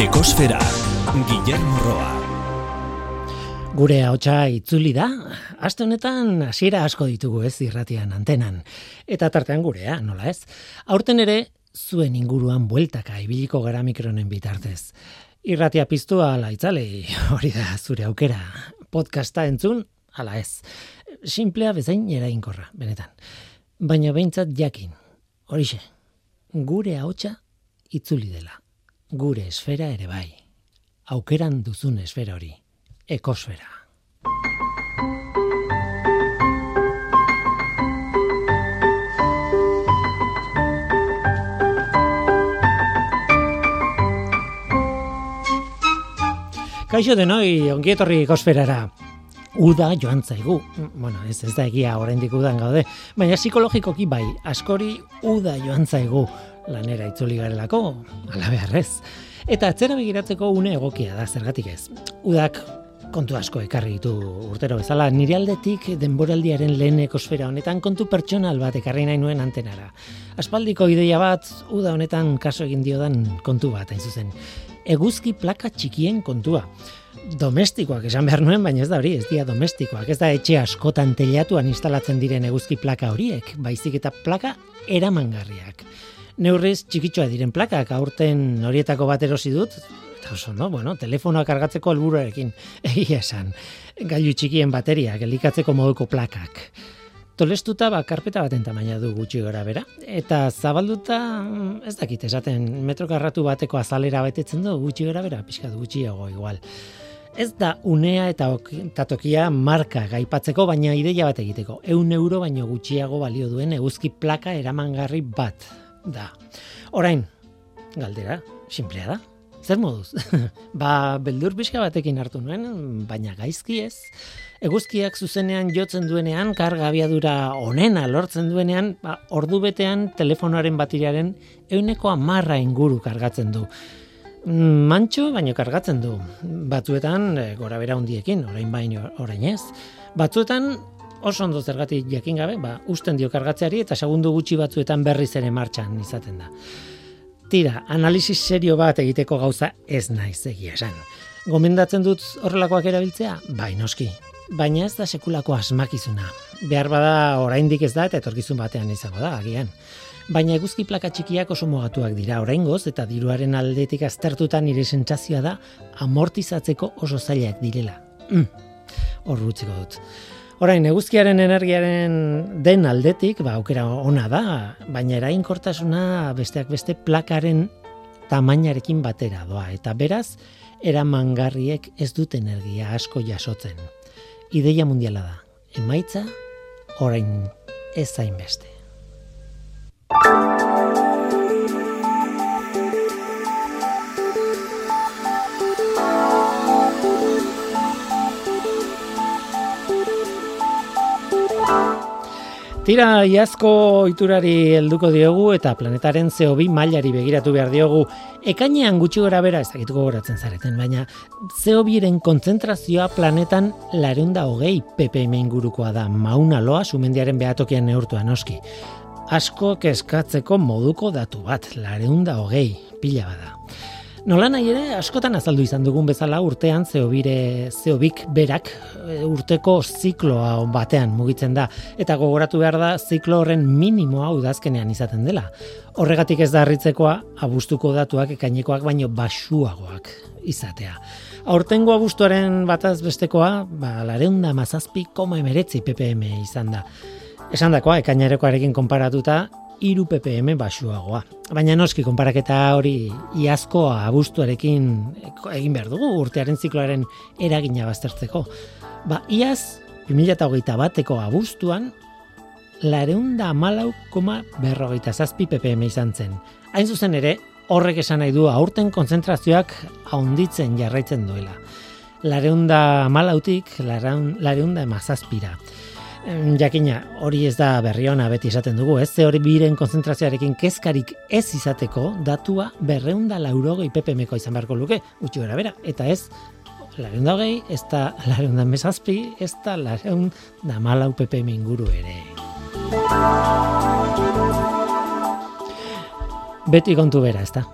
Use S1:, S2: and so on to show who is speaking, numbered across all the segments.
S1: Ekosfera, Guillermo Roa.
S2: Gure hautsa itzuli da, aste honetan hasiera asko ditugu ez irratian antenan. Eta tartean gurea, nola ez? Aurten ere, zuen inguruan bueltaka ibiliko gara mikronen bitartez. Irratia piztua ala itzalei, hori da zure aukera. Podcasta entzun, ala ez. Simplea bezain erainkorra, benetan. Baina behintzat jakin, horixe, gure hautsa itzuli dela. Gure esfera ere bai. Aukeran duzun esfera hori. Ekosfera. Kaixo denoi, ongietorri ekosferara. Uda joan zaigu. Bueno, ez ez da egia oraindik udan gaude, baina psikologikoki bai, askori uda joan zaigu lanera itzuli garelako, ala beharrez. Eta atzera begiratzeko une egokia da zergatik ez. Udak kontu asko ekarri ditu urtero bezala, nire aldetik denboraldiaren lehen ekosfera honetan kontu pertsonal bat ekarri nahi nuen antenara. Aspaldiko ideia bat, uda honetan kaso egin diodan kontu bat, hain zuzen. Eguzki plaka txikien kontua. Domestikoak esan behar nuen, baina ez da hori, ez dira domestikoak. Ez da etxe askotan telatuan instalatzen diren eguzki plaka horiek, baizik eta plaka eramangarriak. Neurriz txikitxoa diren plakak, aurten horietako bat erosi dut, eta oso, no? Bueno, telefonoa kargatzeko helburuarekin egia esan. Gailu txikien bateriak, elikatzeko moduko plakak. Tolestuta ba, karpeta baten tamaina du gutxi gora bera. Eta zabalduta, mm, ez dakit, esaten metro karratu bateko azalera betetzen du gutxi gora bera, pixka gutxiago igual. Ez da unea eta ok- eta tokia marka gaipatzeko, baina ideia bat egiteko. Eun euro baino gutxiago balio duen eguzki plaka eramangarri bat da. Orain, galdera, simplea da. Zer moduz? ba, beldur pixka batekin hartu nuen, baina gaizki ez. Eguzkiak zuzenean jotzen duenean, karga abiadura onena lortzen duenean, ba, ordu betean telefonoaren bateriaren euneko amarra inguru kargatzen du. Mm, Mantxo, baino kargatzen du. Batzuetan, e, gora bera hundiekin, orain baino orain ez. Batzuetan, oso ondo zergatik jakin gabe, ba, usten dio kargatzeari eta segundu gutxi batzuetan berriz ere martxan izaten da. Tira, analisis serio bat egiteko gauza ez naiz egia esan. Gomendatzen dut horrelakoak erabiltzea? Bai, noski. Baina ez da sekulako asmakizuna. Behar bada oraindik ez da eta etorkizun batean izango da, agian. Baina eguzki plaka txikiak oso mogatuak dira oraingoz eta diruaren aldetik aztertuta nire sentsazioa da amortizatzeko oso zailak direla. Mm. Hor dut. Orain, eguzkiaren energiaren den aldetik, ba, aukera ona da, baina erainkortasuna besteak beste plakaren tamainarekin batera doa, eta beraz, eramangarriek ez dute energia asko jasotzen. Ideia mundiala da, emaitza, orain ez zainbeste. Tira iazko iturari helduko diogu eta planetaren CO2 mailari begiratu behar diogu. Ekainean gutxi gora bera, ez dakituko goratzen zareten, baina CO2-ren kontzentrazioa planetan lareunda hogei ppm ingurukoa da, mauna loa sumendiaren behatokian neurtua noski. Asko kezkatzeko moduko datu bat, lareunda hogei, pila bada. Nola nahi ere, askotan azaldu izan dugun bezala urtean zeobire, zeobik berak e, urteko zikloa batean mugitzen da. Eta gogoratu behar da ziklo horren minimoa udazkenean izaten dela. Horregatik ez da harritzekoa abustuko datuak ekainekoak baino basuagoak izatea. Aurtengo abuztuaren bataz bestekoa, ba, lareunda mazazpi koma emeretzi ppm izan da. Esan dakoa, ekainarekoarekin konparatuta, iru ppm basuagoa. Baina noski konparaketa hori iazko abuztuarekin egin behar dugu urtearen zikloaren eragina baztertzeko. Ba, iaz, 2008 bateko abuztuan, lareunda amalau koma berrogeita zazpi ppm izan zen. Hain zuzen ere, horrek esan nahi du aurten kontzentrazioak haunditzen jarraitzen duela. Lareunda amalautik, lareunda emazazpira. Jakina, hori ez da berri ona beti esaten dugu, ez? Ze hori biren konzentrazioarekin kezkarik ez izateko datua berreunda laurogei ppmko izan beharko luke, gutxi gara bera, eta ez lareunda hogei, ez da lareunda mesazpi, ez da lareunda malau ppm inguru ere. Beti kontu bera, ezta.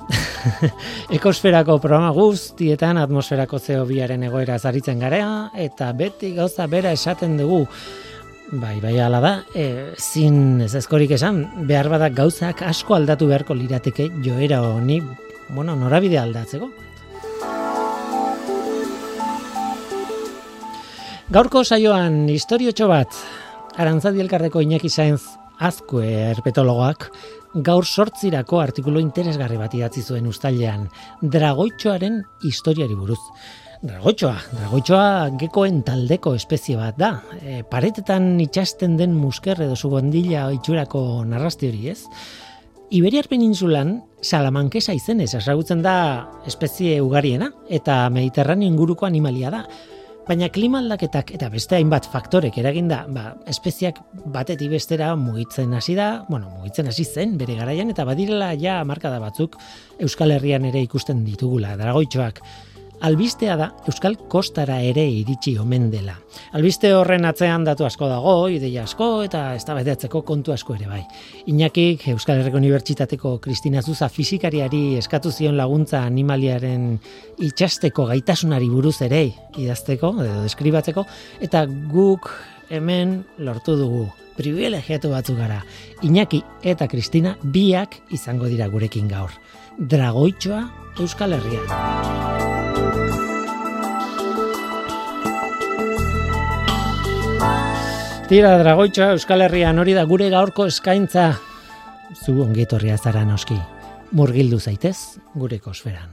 S2: Ekosferako programa guztietan atmosferako CO2aren egoera zaritzen garea eta beti gauza bera esaten dugu. Bai, bai ala da, e, zin ez ezkorik esan, behar badak gauzak asko aldatu beharko lirateke joera honi, bueno, norabide aldatzeko. Gaurko saioan historiotxo bat, Arantzadi elkarreko Iñaki Saenz azkue erpetologoak, gaur sortzirako artikulu interesgarri bat idatzi zuen ustailean, dragoitxoaren historiari buruz. Dragoitxoa, dragoitxoa gekoen taldeko espezie bat da. E, paretetan itxasten den musker edo zugondila itxurako narrasti hori ez. Iberiar peninsulan salamankesa izenez esagutzen da espezie ugariena eta mediterraneo inguruko animalia da. Baina klima aldaketak eta beste hainbat faktorek eraginda, ba, espeziak batetik bestera mugitzen hasi da, bueno, mugitzen hasi zen bere garaian eta badirela ja markada batzuk Euskal Herrian ere ikusten ditugula, dragoitxoak. Albistea da Euskal Kostara ere iritsi omen dela. Albiste horren atzean datu asko dago, ideia asko eta eztabaidatzeko kontu asko ere bai. Inakik Euskal Herriko Unibertsitateko Kristina Zuza fizikariari eskatu zion laguntza animaliaren itxasteko gaitasunari buruz ere idazteko edo deskribatzeko eta guk hemen lortu dugu privilegiatu batzu gara. Iñaki eta Kristina biak izango dira gurekin gaur. Dragoitxoa Euskal Herrian. Tira dragoitza Euskal Herrian hori da gure gaurko eskaintza. Zu ongetorria zara noski. Murgildu zaitez gure kosferan.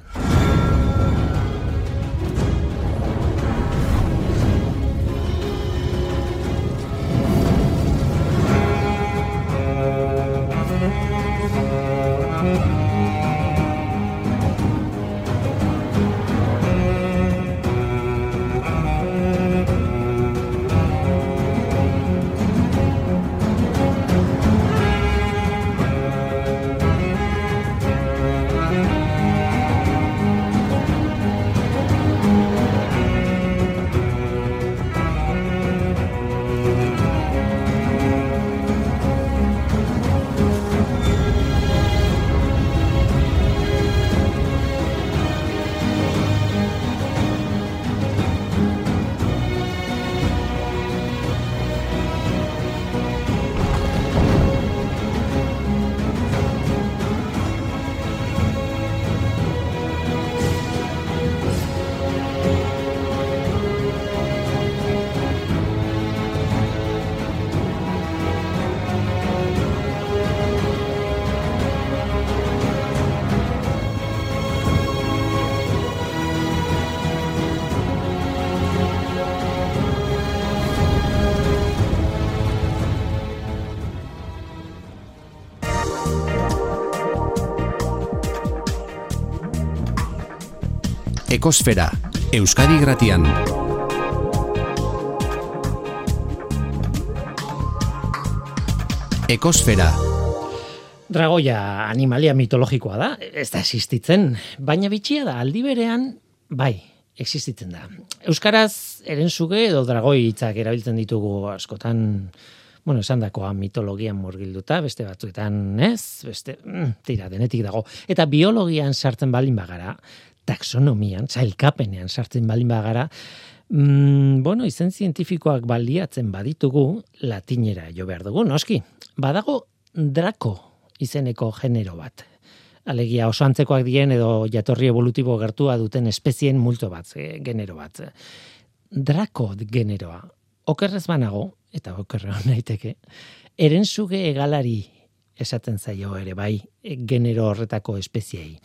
S1: Ekosfera, Euskadi Gratian. Ekosfera.
S2: Dragoia animalia mitologikoa da, ez da existitzen, baina bitxia da, aldi berean, bai, existitzen da. Euskaraz, erenzuge edo dragoi hitzak erabiltzen ditugu askotan, bueno, esan dakoa mitologian murgilduta, beste batzuetan, ez? Beste, mm, tira, denetik dago. Eta biologian sartzen balin bagara, taxonomian, zailkapenean sartzen balin bagara, mm, bueno, izen zientifikoak baliatzen baditugu, latinera jo behar dugu, noski. Badago drako izeneko genero bat. Alegia oso antzekoak dien edo jatorri evolutibo gertua duten espezien multo bat, e, genero bat. Drako generoa. Okerrez banago, eta okerre naiteke, erenzuge egalari esaten zaio ere bai genero horretako espeziei.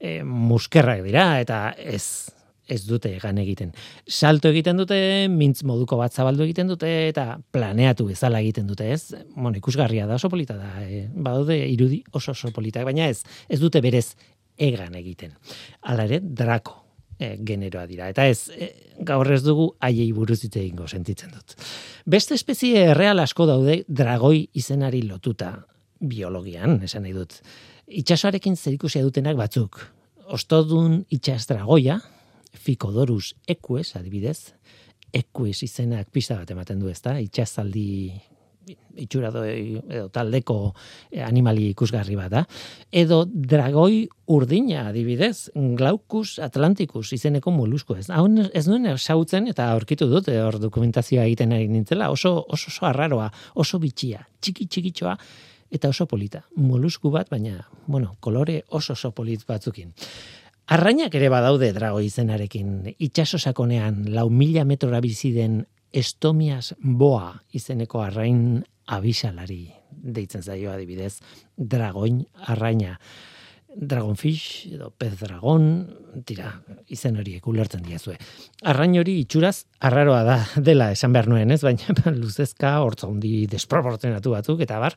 S2: E, muskerrak dira eta ez ez dute egan egiten. Salto egiten dute, mintz moduko bat zabaldu egiten dute eta planeatu bezala egiten dute, ez? Bueno, ikusgarria da, oso polita da. E, badaude irudi oso oso polita, baina ez, ez dute berez egan egiten. Hala ere, drako e, generoa dira. Eta ez, e, gaur ez dugu haiei buruz egingo sentitzen dut. Beste espezie erreal asko daude dragoi izenari lotuta biologian, esan nahi dut. Itxasoarekin zerikusia dutenak batzuk. Ostodun itxasdragoia, Ficodorus equus, adibidez, equus izenak pista bat ematen du ezta, itxasaldi itxura do, edo taldeko animali ikusgarri bat da. Edo dragoi urdina adibidez, Glaucus atlanticus izeneko molusco ez. Hau ez nuen sautzen eta aurkitu dut hor dokumentazioa egiten ari nintzela, oso oso oso arraroa, oso bitxia, txiki txikitxoa eta oso polita. Molusku bat, baina, bueno, kolore oso oso polit batzukin. Arrainak ere badaude drago izenarekin. Itxaso sakonean, lau mila metrora bizi den estomias boa izeneko arrain abisalari deitzen zaio adibidez, dragoin arraina. Dragonfish edo pez dragon, tira, izen horiek ulertzen diazue. Arrain hori itxuraz arraroa da dela esan behar nuen, ez? Baina luzezka, hortza hundi desproportzionatu batzuk, eta bar,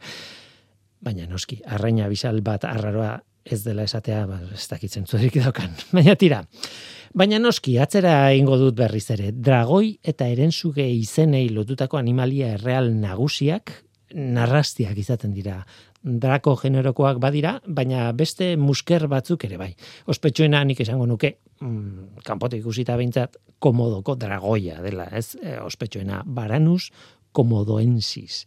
S2: baina noski, arraina bisal bat arraroa ez dela esatea, ba, ez dakitzen zuerik daukan. Baina tira, baina noski, atzera ingo dut berriz ere, dragoi eta erenzuge izenei lotutako animalia erreal nagusiak, narrastiak izaten dira. Drako generokoak badira, baina beste musker batzuk ere bai. Ospetsuena nik esango nuke, mm, kanpote ikusita behintzat, komodoko dragoia dela, ez? E, ospetsuena, baranus komodoensis.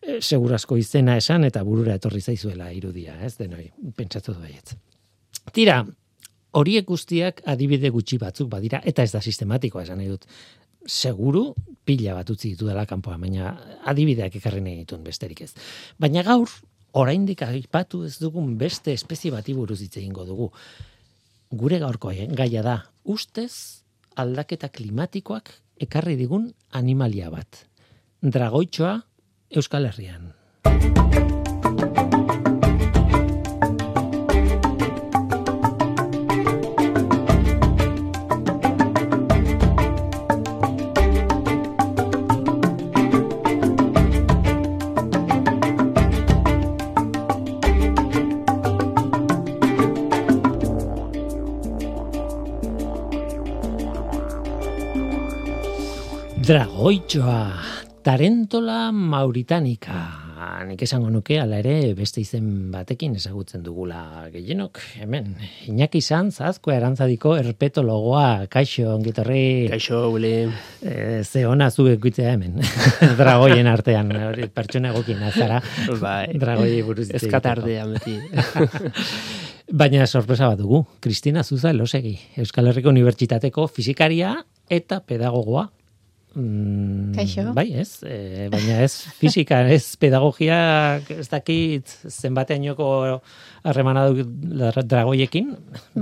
S2: E, segurazko izena esan eta burura etorri zaizuela irudia, ez denoi, pentsatu du baietz. Tira, horiek guztiak adibide gutxi batzuk badira, eta ez da sistematikoa esan nahi dut. Seguru pila bat utzi ditu kanpoa, baina adibideak ekarri nahi dituen besterik ez. Baina gaur, oraindik aipatu ez dugun beste espezie bati buruz hitz egingo dugu. Gure gaurko gaia da, ustez aldaketa klimatikoak ekarri digun animalia bat. Dragoitxoa Euskal Herrian. Dragoitxoa, Tarentola Mauritanika. Nik esango nuke, ala ere, beste izen batekin ezagutzen dugula gehienok. Hemen, Iñaki Sanz, azko erantzadiko erpetologoa, kaixo, ongitorri.
S3: Kaixo, Uli.
S2: E, ze ona zuek hemen. Dragoien artean, pertsona egokin azara.
S3: Bai.
S2: Dragoi buruz.
S3: Eskatardea, beti.
S2: Baina sorpresa bat dugu, Kristina Zuza Elosegi, Euskal Herriko Unibertsitateko fizikaria eta pedagogoa.
S4: Mm, Kaixo.
S2: Bai, ez, e, baina ez fisika, ez pedagogia, ez dakit zenbateainoko harremana du dragoiekin.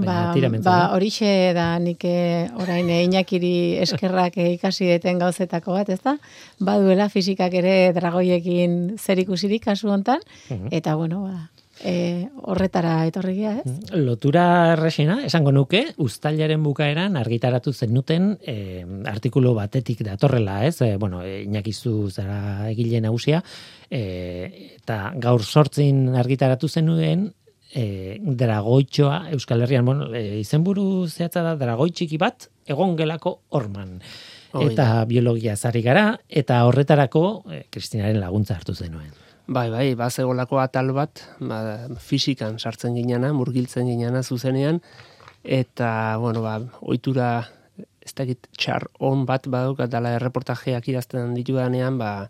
S4: Ba, ba horixe da nik eh, orain inakiri eskerrak ikasi deten gauzetako bat, ez da? Baduela fisikak ere dragoiekin zer ikusirik kasu hontan, mhm. eta bueno, ba, e, horretara etorrigia, ez?
S2: Mm, lotura erresena, esango nuke, ustailaren bukaeran argitaratu zenuten e, artikulu batetik datorrela, ez? E, bueno, inakizu zara egile nagusia, e, eta gaur sortzin argitaratu zenuen, e, dragoitxoa Euskal Herrian, bueno, e, izenburu zehatza da dragoitxiki bat, egon gelako orman. eta biologia zari gara, eta horretarako e, Kristinaren laguntza hartu zenuen.
S3: Bai, bai, ba, zegolako atal bat, ba, fisikan sartzen ginana, murgiltzen ginana zuzenean, eta, bueno, ba, oitura, ez dakit txar on bat baduk, dala erreportajeak idazten ditu danean, ba,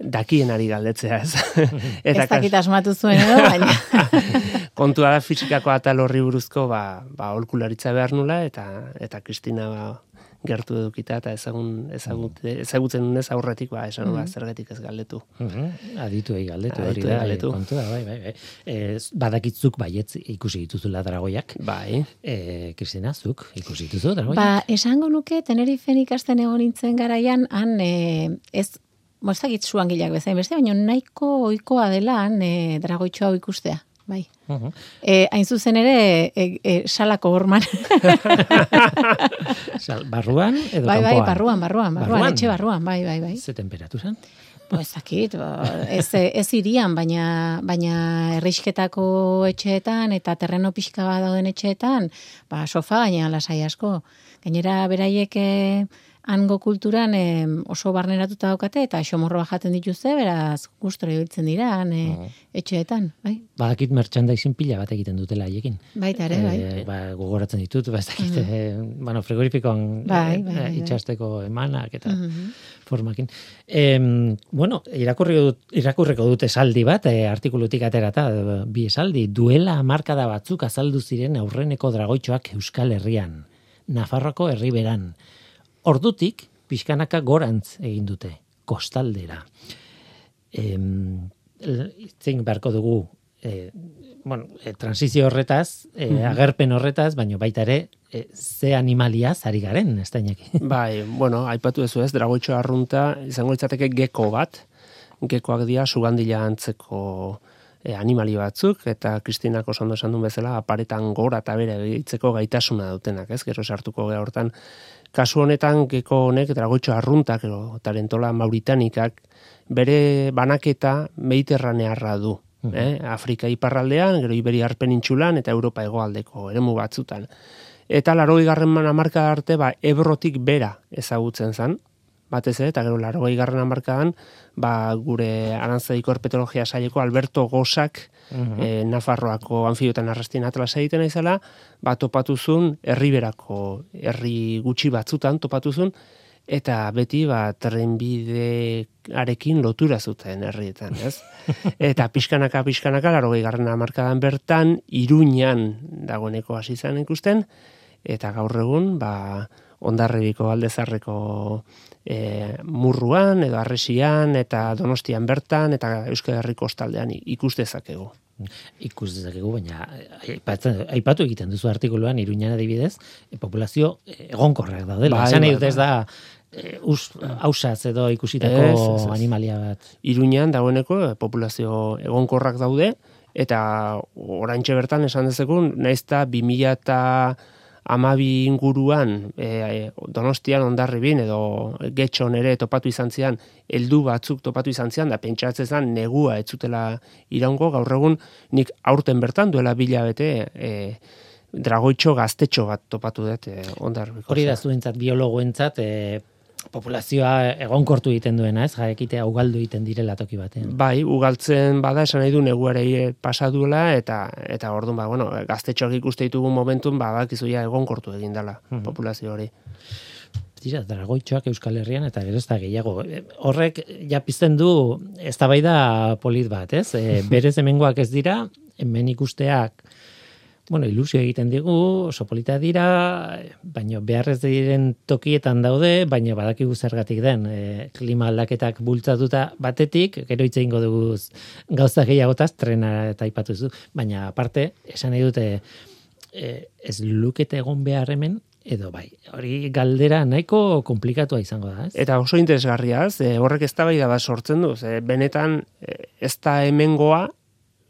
S3: dakien ari galdetzea, ez?
S4: eta ez dakit asmatu zuen edo, baina.
S3: Kontua da fisikako atal horri buruzko, ba, ba, olkularitza behar nula, eta, eta Kristina, ba, gertu edukita eta ezagun ezagut, ezagutzen unez aurretik ba esan mm zergetik ez galdetu.
S2: Mm Aditu ei galdetu hori da. Galdetu. Kontua, bai, bai, bai. E, badakitzuk baietz ikusi dituzula dragoiak.
S3: Bai.
S2: Eh, Kristina zuk ikusi dituzu dragoiak.
S4: Ba, esango nuke Tenerife ikasten egon nintzen garaian han e, ez Mozagit zuan gilak bezain beste, baina nahiko oikoa dela han e, dragoitxo hau ikustea bai. Uh hain zuzen ere, e, e, salako horman.
S2: Sal, barruan edo
S4: bai, bai, barruan, barruan, barruan, etxe barruan, bai, bai, bai.
S2: Ze temperaturan?
S4: Pues dakit, ez, ez irian, baina, baina errisketako etxeetan eta terreno pixka bat dauden etxeetan, ba, sofa baina lasai asko. Gainera, beraiek, hango kulturan oso barneratuta daukate eta xomorroa jaten dituzte, beraz gustora ibiltzen dira han uh etxeetan, bai.
S2: Badakit merchandising pila bat egiten dutela haiekin.
S4: Baita ere, bai.
S2: E, ba, gogoratzen ditut, ba ez dakit, uh -huh. bueno, frigorifikon bai, bai, bai, itxasteko emanak eta formakin. E, bueno, irakurri dut, irakurreko dute esaldi bat, e, artikulutik aterata, bi esaldi, duela markada batzuk azaldu ziren aurreneko dragoitxoak Euskal Herrian, Nafarroko herriberan. Ordutik, pixkanaka gorantz egin dute, kostaldera. Zein beharko dugu, e, bueno, e, transizio horretaz, e, agerpen horretaz, baino baita ere, e, ze animalia zari garen, ez
S3: Bai, bueno, aipatu ez ez, dragoitxo arrunta, izango litzateke geko bat, gekoak dira sugandila antzeko e, animali batzuk, eta Kristinak oso ondo esan duen bezala, aparetan gora eta bere gaitasuna dutenak, ez, gero sartuko geha hortan, kasu honetan geko honek dragoitxo arruntak edo tarentola mauritanikak bere banaketa mediterranearra du. Mm eh? Afrika iparraldean, gero Iberia penintxulan eta Europa hegoaldeko eremu batzutan. Eta laroi garren marka arte, ba, ebrotik bera ezagutzen zen, batez ere, eta gero laroi garren markadan, ba, gure arantzaiko erpetologia saileko Alberto Gosak, e, Nafarroako anfibiotan arrastien atlas egiten aizala, ba, topatuzun herriberako herri gutxi batzutan topatuzun, eta beti ba, trenbidearekin lotura zuten herrietan, ez? Eta pixkanaka, pixkanaka, laro garren amarkadan bertan, iruñan dagoeneko hasi zen ikusten, eta gaur egun, ba, ondarrebiko aldezarreko e, murruan, edo arresian, eta donostian bertan, eta Euskal Herriko ostaldean ikustezakegu.
S2: Ikus dezakegu, baina aipatu egiten duzu artikuluan, iruñan adibidez, e, populazio egonkorrak daudela. Bai, Esan bai, ez bai. da, e, us, hausaz edo ikusitako animalia bat.
S3: Iruñan dagoeneko populazio egonkorrak daude, eta oraintxe bertan esan dezakun, naizta 2000 eta amabi inguruan e, donostian ondarribin edo getxon ere topatu izan zian, heldu batzuk topatu izan zian, da pentsatzen zen negua etzutela iraungo, gaur egun nik aurten bertan duela bila bete e, dragoitxo gaztetxo bat topatu dut e, ondarribiko.
S2: Hori da zuentzat, biologoentzat, e, populazioa egonkortu egiten duena, ez? Jaekite ugaldu egiten direla toki batean.
S3: Bai, ugaltzen bada esan nahi du neguarei eh, pasa duela eta eta ordun ba, bueno, gaztetxoak ikuste ditugu momentun ba bakizu ja egonkortu egin dela hmm. populazio hori.
S2: Dira, dragoitxoak Euskal Herrian eta gero ez da gehiago. Horrek ja pizten du eztabaida polit bat, ez? E, berez hemengoak ez dira, hemen ikusteak bueno, ilusio egiten digu, oso polita dira, baina beharrez diren tokietan daude, baina badakigu zergatik den, e, klima aldaketak bultzatuta batetik, gero hitze ingo dugu gauza gehiagotaz, trena eta ipatu baina aparte, esan nahi dute, e, ez lukete egon behar hemen, edo bai, hori galdera nahiko komplikatua izango da, ez?
S3: Eta oso interesgarria, ez, horrek ez da bat sortzen du, ze, benetan e, ez da hemengoa,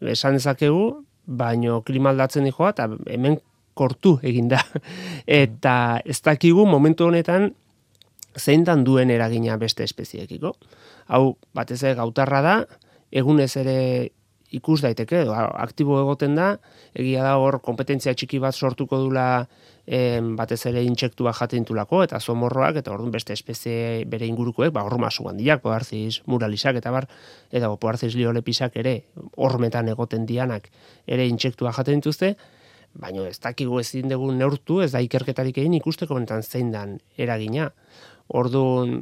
S3: esan dezakegu, baino klima aldatzen dijoa eta hemen kortu egin da. eta ez dakigu momentu honetan zein dan duen eragina beste espeziekiko. Hau, batez ere gautarra da, egunez ere ikus daiteke, edo aktibo egoten da, egia da hor kompetentzia txiki bat sortuko dula em, batez ere intsektua jaten tulako, eta zomorroak, eta orduan beste espezie bere ingurukoek, ba, horma sugan diak, poarziz muralizak, eta bar, eta poarziz liolepisak ere, hormetan egoten dianak, ere intsektua jaten dituzte, baina ez dakigu ezin dugu neurtu, ez da ikerketarik egin ikusteko bentan zein dan eragina. Orduan,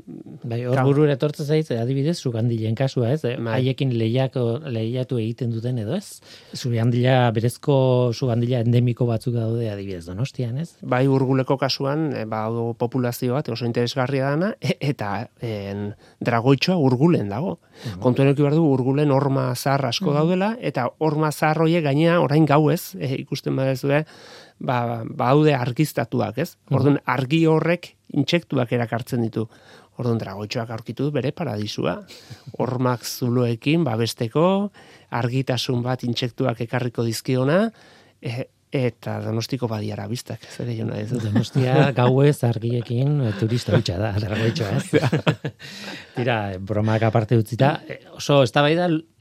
S2: bai, hor burura etortzen zaiz, adibidez, sugandilen kasua, ez? Bai. Haiekin lehiako, lehiatu egiten duten edo, ez? Sugandila, berezko sugandila endemiko batzuk daude adibidez donostian, ez?
S3: Bai, urguleko kasuan, e, ba, populazio bat, oso interesgarria dana, e, eta en, dragoitxoa urgulen dago. Uh -huh. Kontuen du, urgulen horma zahar asko daudela, eta horma zahar hoiek gainea orain gauez, e, ikusten badezu, ba, baude argiztatuak, ez? Orduan, argi horrek intsektuak erakartzen ditu. Orduan, dragoitxoak aurkitu bere paradisua. Hormak zuloekin, babesteko, argitasun bat intsektuak ekarriko dizkiona, e, eta donostiko badiara biztak, zer egin ez.
S2: Donostia gauez argiekin eh, turista hutsa da, dragoitxoa, ez? Tira, bromak aparte utzita, eh, oso ez da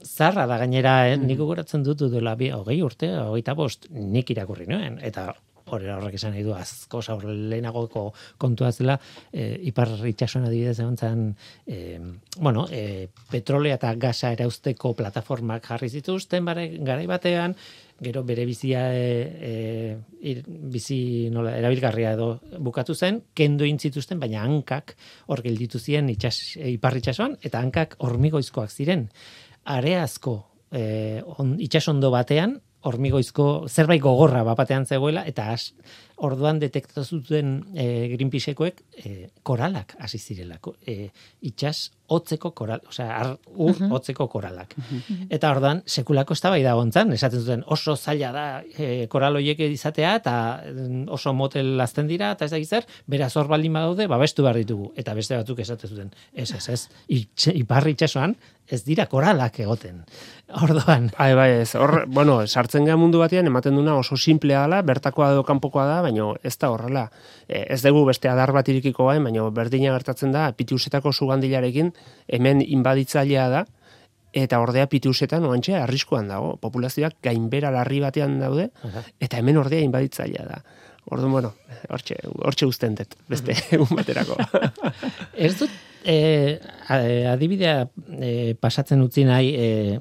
S2: zarra da gainera, eh? Mm. nik gogoratzen dut duela bi, hogei urte, hogei bost, nik irakurri nuen, eta horrek esan nahi du azko zaur lehenagoko kontua zela, e, ipar itxasuan adibidez egon zen, e, bueno, e, petrolea eta gasa erauzteko plataformak jarri zituzten, bare, garai batean, gero bere bizia e, e, bizi nola erabilgarria edo bukatu zen, kendo intzituzten, baina hankak hor gelditu ziren itxas, e, ipar itxasuan, eta hankak hormigoizkoak ziren. Areazko e, on, itxasondo batean, hormigoizko zerbait gogorra bapatean zegoela eta as, orduan detektatu zuten e, Greenpeaceekoek e, koralak hasi zirelako e, itsas hotzeko koral, osea ar ur uh hotzeko koralak. Eta orduan sekulako eztabaida gontzan, esaten zuten oso zaila da e, koral hoiek izatea eta mm, oso motel lazten dira eta ez da zer, beraz hor baldin badaude babestu behar ditugu eta beste batzuk esaten zuten. Ez, ez, ez. Iparri itsasoan ez dira koralak egoten. Orduan.
S3: Bai, bai, ez. Hor, bueno, sartzen gara mundu batean ematen duna oso simplea dela, bertakoa edo kanpokoa da, baina ez da horrela. E, ez dugu beste adar bat irikiko bain, baina berdina gertatzen da, pitiusetako sugandilarekin hemen inbaditzailea da, eta ordea pitiusetan oantxe arriskuan dago. Populazioak gainbera larri batean daude, eta hemen ordea inbaditzailea da. Orduan, bueno, hortxe, hortxe usten dut, beste egun baterako.
S2: ez dut, eh, adibidea eh, pasatzen utzi nahi, eh,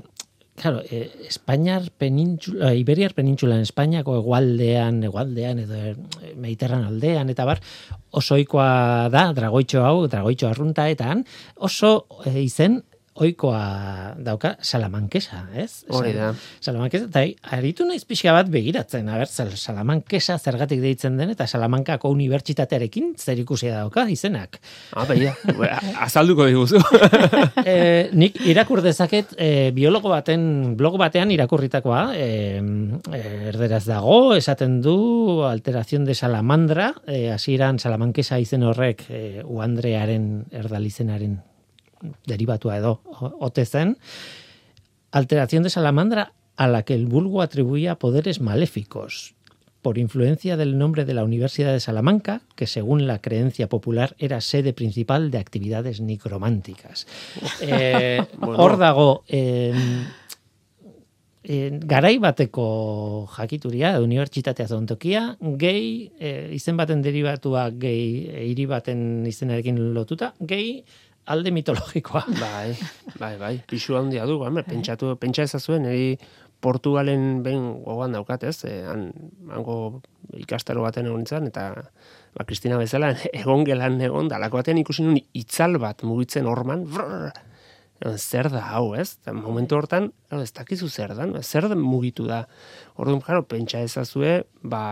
S2: Claro, eh, Espainiar penintxula, eh, Iberiar penintxulan, Espainiako egualdean, egualdean, edo eh, Mediterran aldean, eta bar, osoikoa da, dragoitxo hau, dragoitxo arrunta, eta oso eh, izen oikoa dauka salamankesa, ez?
S3: Hori da.
S2: Salamankesa, eta aritu naiz pixka bat begiratzen, a ber, salamankesa zergatik deitzen den, eta salamankako unibertsitatearekin zer ikusia dauka izenak.
S3: Ah, baina, azalduko diguzu.
S2: e, nik irakur dezaket e, biologo baten, blog batean irakurritakoa, e, erderaz dago, esaten du alteración de salamandra, e, asiran salamankesa izen horrek e, uandrearen erdalizenaren derivatua edo ote zen, alteración de salamandra a la que el vulgo atribuía poderes maléficos, por influencia del nombre de la Universidad de Salamanca, que según la creencia popular era sede principal de actividades necrománticas. Eh, bueno. Hor dago, eh, eh, garai bateko jakituria, unibertsitatea zontokia, gehi, eh, izen baten derivatua gehi, hiri baten izenarekin lotuta, gehi, alde mitologikoa.
S3: Bai, bai, bai, pixu handia du, hamar, pentsatu, pentsa ezazuen, eri Portugalen behin gogoan daukat, ez? E, han, hango ikastaro baten egon nintzen, eta ba, Kristina bezala, egon gelan egon, dalako batean ikusi nun itzal bat mugitzen orman, brrr, zer da hau, ez? Eta momentu hortan, ez dakizu zer da, zer da mugitu da. Orduan, claro, pentsa ezazue, ba,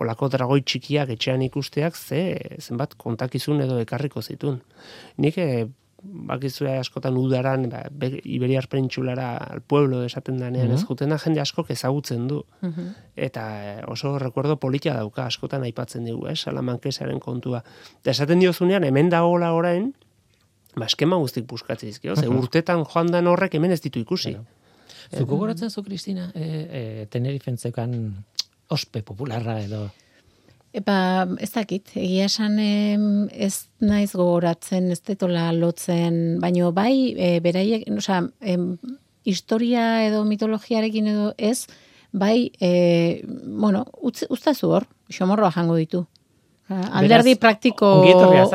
S3: olako dragoi txikiak etxean ikusteak ze zenbat kontakizun edo ekarriko zitun. Nik e, bakizue askotan udaran ba, Iberiar Penintsulara al pueblo esaten danean ez jutena jende asko ezagutzen du. Eta eh, oso recuerdo politia dauka askotan aipatzen digu, eh, Salamankesaren kontua. Eta esaten diozunean hemen dagoela orain, ba eskema guztik buskatzen dizkio, ze urtetan joan dan horrek hemen ez ditu ikusi.
S2: Zuko goratzen zu, Kristina, e, e, Tenerifentzekan ospe popularra edo
S4: Epa, ez dakit, egia esan ez naiz gogoratzen, ez detola lotzen, baino bai, e, beraiek, oza, em, historia edo mitologiarekin edo ez, bai, e, bueno, ustazu hor, xomorroa jango ditu. Alderdi praktiko,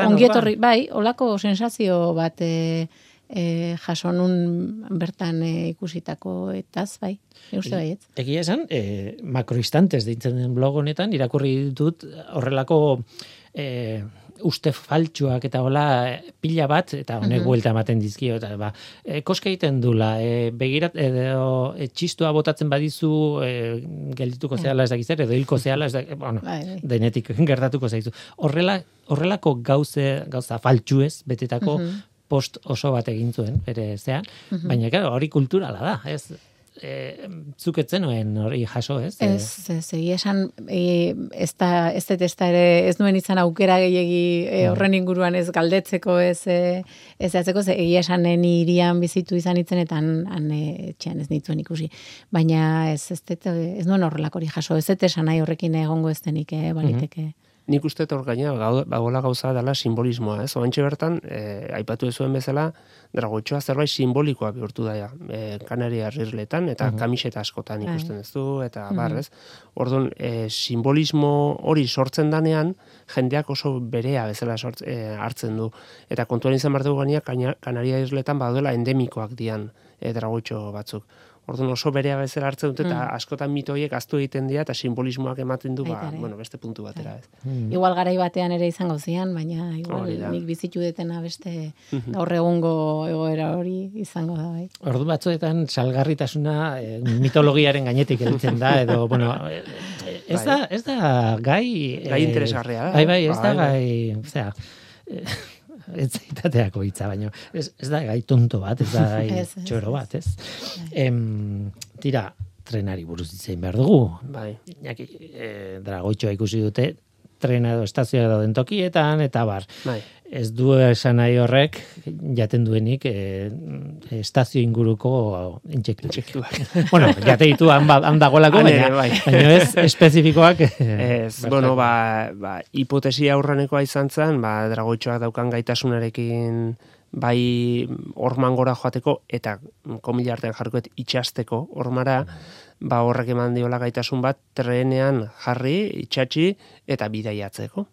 S4: ongietorri, bai, olako sensazio bat, e, e, jaso nun bertan e, ikusitako etaz, bai, euste bai, ez?
S2: Egia esan, e, makroistantes deitzen den blog honetan, irakurri dut horrelako e, uste faltsuak eta hola pila bat, eta honek mm ematen dizkio, eta ba, e, koska egiten dula, e, begirat, edo e, txistua botatzen badizu, e, geldituko mm. zehala ez dakizzer, edo hilko zehala ez dakizzer, bueno, bai, bai. denetik gertatuko zaizu. Horrela, horrelako gauze, gauza faltsuez, betetako, post oso bat egin zuen, bere zean, mhm. baina claro, hori kulturala da, ez? E, zuketzen nuen hori jaso, ez?
S4: Ez, ez, egia esan, e, ez da, ez da, ere, ez nuen izan aukera gehiagi e, horren inguruan ez galdetzeko, ez, e, ez atzeko, ze, egia esan ni irian bizitu izan itzen, eta han, e, txean ez nituen ikusi. Baina ez, ez, ez, ez nuen horrelak hori jaso, ez ez esan nahi horrekin egongo ez denik, e, baliteke.
S3: Nik uste hor gaina bagola gauza dela simbolismoa, ez? Oantxe bertan, e, aipatu zuen bezala, dragotxoa zerbait simbolikoa bihurtu daia, e, kanaria rirletan, eta uh kamiseta askotan bai. ikusten ez du, eta uh bar, ez? Orduan, e, simbolismo hori sortzen danean, jendeak oso berea bezala sort, e, hartzen du. Eta kontuan izan behar dugu gaina, kanaria rirletan badela endemikoak dian e, dragotxo batzuk. Orduan oso berea bezala hartzen dute eta mm. askotan mito horiek aztu egiten dira eta simbolismoak ematen du ba, bueno, beste puntu batera, ez.
S4: Mm. Igual garai batean ere izango zian, baina igual nik bizitu detena beste mhm. gaur egungo egoera hori izango da bai.
S2: Ordu batzuetan salgarritasuna eh, mitologiaren gainetik heltzen da edo bueno, eh, ez da bai. ez da gai
S3: gai interesgarria
S2: da. Bai, bai, ez da bai, gai, o sea, ez zaitateako hitza, baino ez, ez da gai tonto bat, ez da gai txoro bat, ez? Em, tira, trenari buruz ditzein behar dugu. Bai. Iñaki, e, dragoitxoa ikusi dute, trena edo estazioa dauden tokietan, eta bar. Bai ez du esan nahi horrek jaten duenik e, estazio inguruko intxektuak. bueno, jate ditu han, ba, dagoelako, baina, bai. baina ez espezifikoak.
S3: ez, bueno, ba, ba, hipotesia aurranekoa izan zen, ba, dragoitxoak daukan gaitasunarekin bai orman gora joateko eta komila artean jarkoet itxasteko ormara, ba horrek eman diola gaitasun bat trenean jarri, itxatxi eta bidaiatzeko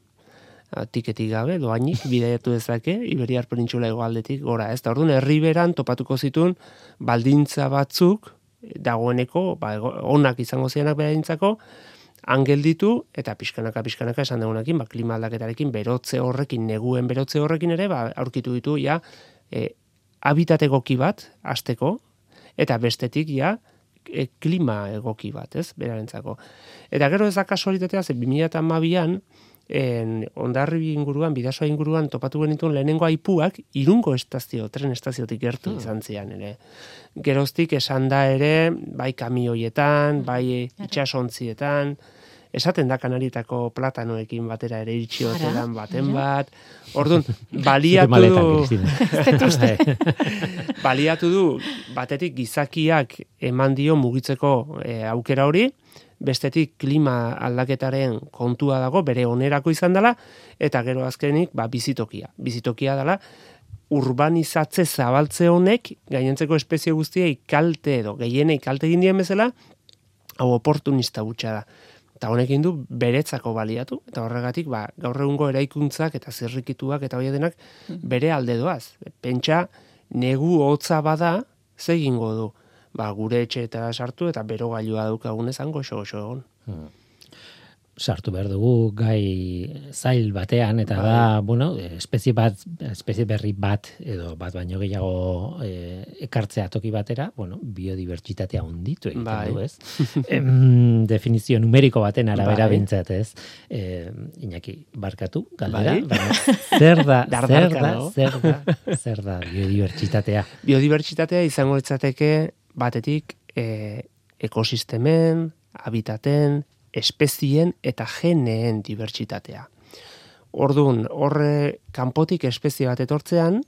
S3: tiketik gabe, doainik, bidaiatu dezake, Iberiar Penintxula egoaldetik gora. Ez da, orduan, herriberan topatuko zituen baldintza batzuk, dagoeneko, ba, onak izango zianak berdintzako, angel ditu, eta pixkanaka, pixkanaka esan dugunekin, ba, klima aldaketarekin, berotze horrekin, neguen berotze horrekin ere, ba, aurkitu ditu, ja, e, habitat egoki bat, azteko, eta bestetik, ja, e, klima egoki bat, ez, berarentzako. Eta gero ez da kasualitatea, ze 2008an, en ondarri inguruan, bidasoa inguruan topatu genituen lehenengo aipuak irungo estazio, tren estaziotik gertu hmm. izan zian ere. Geroztik esan da ere, bai kamioietan, bai itxasontzietan, esaten da kanarietako platanoekin batera ere itxiotetan baten bat. Orduan, baliatu du, baliatu du, batetik gizakiak eman dio mugitzeko e, aukera hori, bestetik klima aldaketaren kontua dago, bere onerako izan dela, eta gero azkenik, ba, bizitokia. Bizitokia dela, urbanizatze zabaltze honek, gainentzeko espezie guztiei kalte edo, gehienei kalte egin dien bezala, hau oportunista gutxa da. Eta honekin du beretzako baliatu, eta horregatik, ba, gaur egungo eraikuntzak eta zerrikituak eta hori denak mm. bere alde doaz. Pentsa, negu hotza bada, zegingo du ba, gure etxeetara sartu eta bero gailua daukagun ezan goxo goxo egon. Hmm.
S2: Sartu behar dugu gai zail batean eta bai. da, bueno, espezie bat, espezie berri bat edo bat baino gehiago e, ekartzea toki batera, bueno, biodibertsitatea onditu egiten bai. du, ez? em, definizio numeriko baten arabera bai. bintzat, ez? E, Iñaki, barkatu, galdera, bai. zer da, zer da, zer da, zer da biodibertsitatea?
S3: Biodibertsitatea izango etzateke batetik e, ekosistemen, habitaten, espezien eta geneen dibertsitatea. Orduan, horre kanpotik espezie bat etortzean,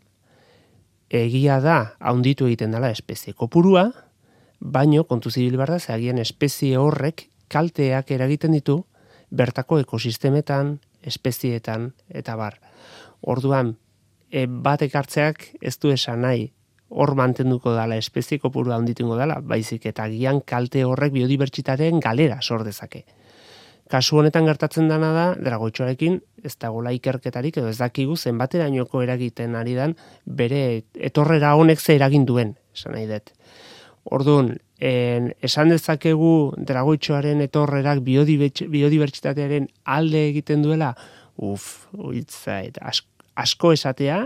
S3: egia da, haunditu egiten dela espezie kopurua, baino kontu zibil barda, zeagien espezie horrek kalteak eragiten ditu, bertako ekosistemetan, espezietan, eta bar. Orduan, e, bat ekartzeak ez du esan nahi, hor mantenduko dala, espezie kopuru handitungo dala, baizik eta gian kalte horrek biodibertsitateen galera sor dezake. Kasu honetan gertatzen dana da, dragoitxoarekin, ez dagoela ikerketarik, edo ez dakigu zenbaterainoko eragiten ari dan, bere etorrera honek ze eragin duen, esan nahi dut. Orduan, en, esan dezakegu dragoitxoaren etorrerak biodibertsitatearen alde egiten duela, uf, uitzait, asko esatea,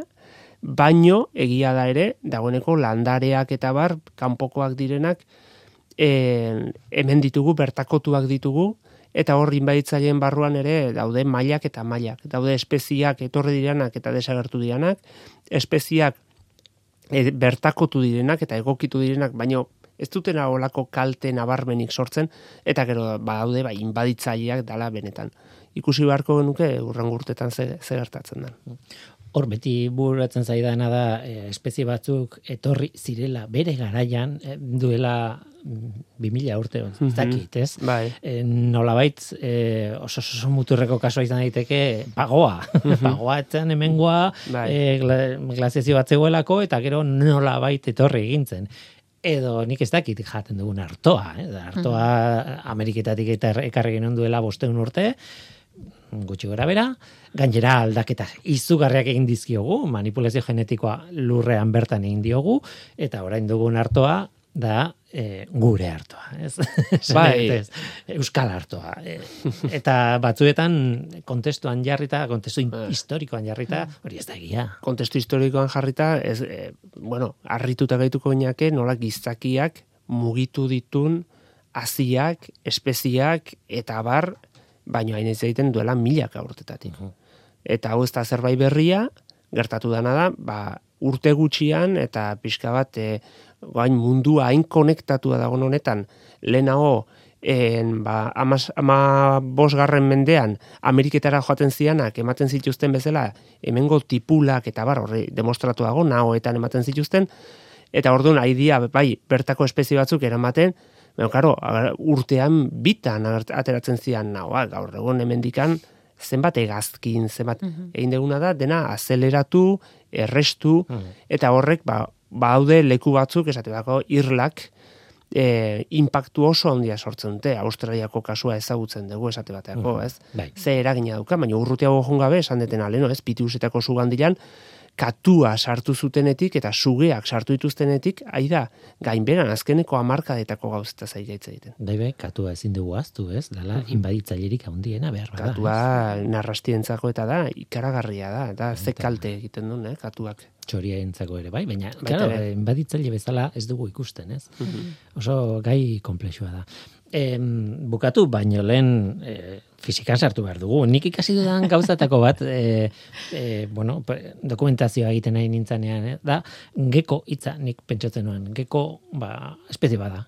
S3: baino egia da ere dagoeneko landareak eta bar kanpokoak direnak e, hemen ditugu bertakotuak ditugu eta hor inbaitzaileen barruan ere daude mailak eta mailak. Daude espeziak etorri direnak eta desagertu direnak espeziak e, bertakotu direnak eta egokitu direnak baino ez duten olako kalte nabarmenik sortzen eta gero badaude bai inbaditzaileak dala benetan. Ikusi beharko genuke urrangurtetan ze, ze gertatzen den
S2: hor beti burratzen zaidana da e, espezie batzuk etorri zirela bere garaian e, duela bi mila urte, ez mhm. dakit, ez?
S3: Bai.
S2: E, nolabait, e, oso, oso muturreko kasua izan daiteke, pagoa. Mhm. pagoa etzen hemengoa, bai. e, glaziazio bat zegoelako, eta gero nolabait etorri egintzen edo nik ez dakit jaten dugun artoa, eh? artoa Ameriketatik eta ekarri genuen duela bosteun urte, gutxi gora bera, gainera aldaketa izugarriak egin dizkiogu, manipulazio genetikoa lurrean bertan egin diogu, eta orain dugun artoa da e, gure hartoa, ez? bai. euskal hartoa. E, eta batzuetan kontestuan jarrita, kontestu bai. historikoan jarrita, hori ez da egia.
S3: Kontestu historikoan jarrita, ez, e, bueno, arrituta gaituko inake, nola gizakiak mugitu ditun aziak, espeziak, eta bar, baino hain ez egiten duela milak aurtetatik. Eta hau ez da zerbait berria, gertatu dana da, ba, urte gutxian eta pixka bat e, gain mundua hain konektatua dago honetan lehenago en, ba, ama, bosgarren mendean Ameriketara joaten zianak ematen zituzten bezala hemengo tipulak eta bar horri demostratu dago nahoetan ematen zituzten eta orduan aidia bai bertako espezie batzuk eramaten Baina, karo, urtean bitan ateratzen zian nahoa, gaur egun hemendikan zenbat egazkin, zenbat mm egin deguna da, dena azeleratu, errestu, mhm. eta horrek, ba, baude leku batzuk, esate bako, irlak, e, impactu oso handia sortzen dute, Australiako kasua ezagutzen dugu esate bateako, mhm. ez?
S2: Bai.
S3: Ze eragina duka, baina urrutiago jongabe, esan deten aleno, ez? Pitiusetako sugandilan, katua sartu zutenetik eta sugeak sartu dituztenetik, ai da, gainberan azkeneko hamarkadetako gauzeta zaigaitza egiten.
S2: Daibe, katua ezin dugu aztu, ez? Dala, mm inbaditzailerik handiena behar
S3: da. Katua narrastientzako eta da, ikaragarria da, eta ze kalte egiten duen, eh, katuak.
S2: Txoria entzako ere, bai? Baina, claro, inbaditzaile bezala ez dugu ikusten, ez? Mhm. Oso gai komplexua da em, bukatu, baino lehen e, fizikan sartu behar dugu. Nik ikasi dudan gauzatako bat, e, e, bueno, dokumentazioa egiten nahi nintzanean, eh? da, geko hitza nik pentsatzen nuen. Geko, ba, espezie bada.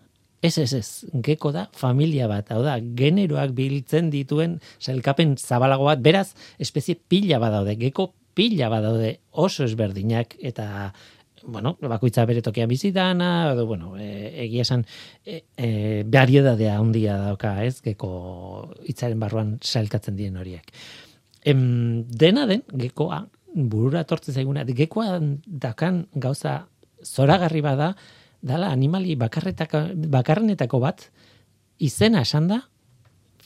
S2: Ez, ez, ez, geko da, familia bat, hau da, generoak biltzen dituen zelkapen zabalago bat, beraz, espezie pila badaude, geko pila badaude oso ezberdinak, eta bueno, bakoitza bere tokian bizi dana, edo, bueno, e, egia esan, e, e, behariedadea handia dauka, ez, geko hitzaren barruan sailkatzen dien horiek. Em, dena den, gekoa, burura tortzen zaiguna, gekoa dakan gauza zoragarri bada, dala animali bakarrenetako bat, izena esan da,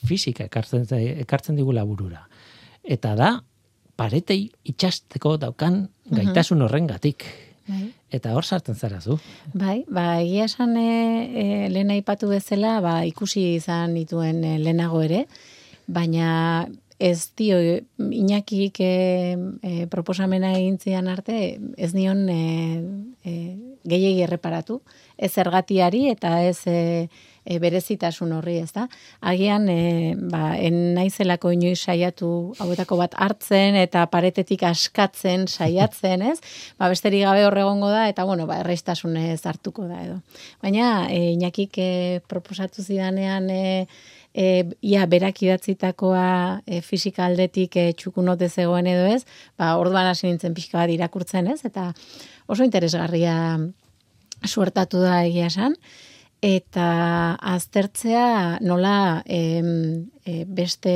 S2: fisika ekartzen, ekartzen digula burura. Eta da, paretei itxasteko daukan gaitasun horrengatik. Bai. Eta hor sartzen zara zu.
S4: Bai, ba, egia esan e, e, lehen aipatu bezala, ba, ikusi izan dituen e, lehenago ere, baina ez dio, inakik e, e, proposamena egin arte, ez nion e, e, gehiagi erreparatu, ez ergatiari eta ez e, e, berezitasun horri, ez da? Agian, e, ba, en naizelako inoiz saiatu hauetako bat hartzen eta paretetik askatzen saiatzen, ez? Ba, besterik gabe horregongo da, eta, bueno, ba, erreistasunez hartuko da, edo. Baina, e, inakik e, proposatu zidanean, e, e, ia berak idatzitakoa e, fisika aldetik e, txukunote zegoen edo ez, ba, orduan hasi nintzen pixka bat irakurtzen ez, eta oso interesgarria suertatu da egia esan eta aztertzea nola em, e, beste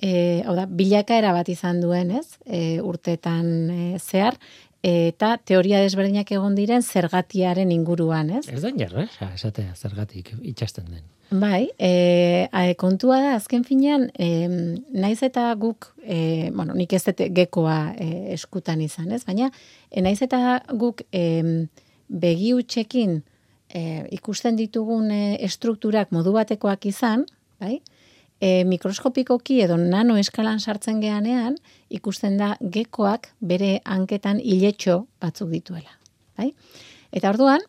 S4: e, da, bilakaera bat izan duen, ez? E, urtetan e, zehar eta teoria desberdinak egon diren zergatiaren inguruan, ez?
S2: Ez da jarra, esatea zergatik itxasten den.
S4: Bai, e, kontua da, azken finean, e, naiz eta guk, e, bueno, nik ez dut gekoa e, eskutan izan, ez? Baina, e, naiz eta guk e, begi utxekin, e, ikusten ditugun e, estrukturak modu batekoak izan, bai? E, mikroskopikoki edo nano eskalan sartzen geanean, ikusten da gekoak bere hanketan hiletxo batzuk dituela. Bai? Eta orduan,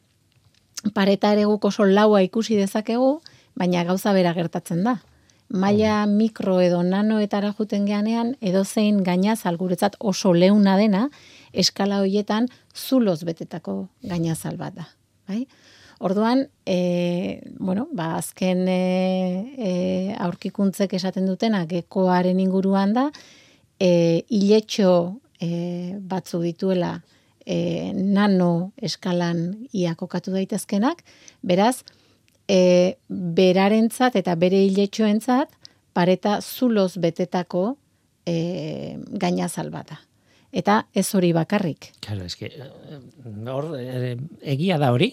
S4: pareta ere guk oso laua ikusi dezakegu, baina gauza bera gertatzen da. Maila mm. mikro edo nanoetara juten geanean, edo zein gainaz alguretzat oso leuna dena, eskala hoietan zuloz betetako gainazal bat da. Bai? Orduan, e, bueno, ba, azken e, e, aurkikuntzek esaten dutena gekoaren inguruan da, e, iletxo e, batzu dituela e, nano eskalan ia kokatu daitezkenak, beraz, e, berarentzat eta bere hiletxoentzat pareta zuloz betetako e, gaina salbata. Eta ez hori bakarrik.
S2: Claro, eske, hor, e, egia da hori,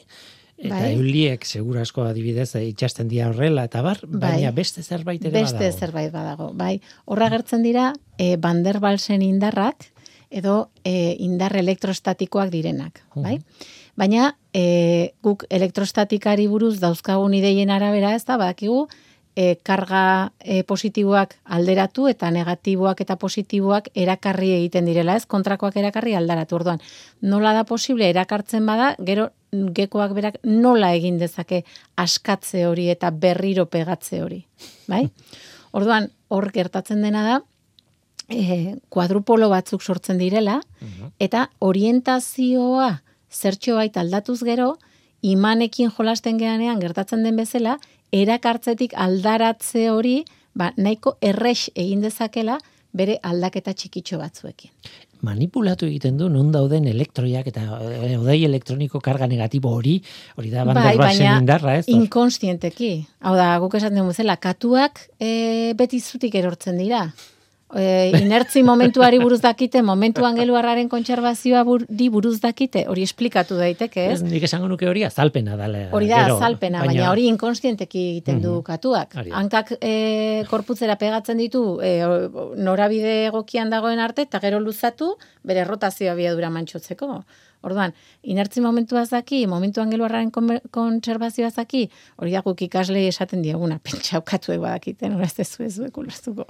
S2: eta bai. euliek segurasko adibidez itxasten dira horrela eta bar, bai. baina beste zerbait ere
S4: beste
S2: badago.
S4: Beste zerbait badago, bai. Horra gertzen dira, e, banderbalsen indarrak, edo e, indar elektrostatikoak direnak, bai? Baina e, guk elektrostatikari buruz dauzkagun ideien arabera, ez da, badakigu, e, karga e, positiboak alderatu eta negatiboak eta positiboak erakarri egiten direla, ez? Kontrakoak erakarri aldaratu. Orduan, nola da posible erakartzen bada, gero gekoak berak nola egin dezake askatze hori eta berriro pegatze hori, bai? Orduan, hor gertatzen dena da, e, kuadrupolo batzuk sortzen direla, eta orientazioa zertxo baita aldatuz gero, imanekin jolasten geanean gertatzen den bezala, erakartzetik aldaratze hori, ba, nahiko errex egin dezakela, bere aldaketa txikitxo batzuekin.
S2: Manipulatu egiten du non dauden elektroiak eta e, odei elektroniko karga negatibo hori, hori da bai, baina indarra, ez?
S4: Inkonstienteki. Hau da, guk esaten dugu zela, katuak e, beti zutik erortzen dira e, inertzi momentuari buruz dakite, momentu angeluarraren kontserbazioa bur, di buruz dakite, hori esplikatu daiteke, ez?
S2: Nik esango nuke hori azalpena dale.
S4: Hori da, azalpena, baina, hori inkonstienteki egiten du mhm. katuak. Hankak e, korputzera pegatzen ditu e, norabide egokian dagoen arte, eta gero luzatu, bere rotazioa biadura mantxotzeko. Orduan, inertzi momentu azaki, momentu angeluarraren kontserbazioa azaki, hori da guk ikasle esaten diaguna, pentsaukatu badakiten, hori ez ez duek ulertuko.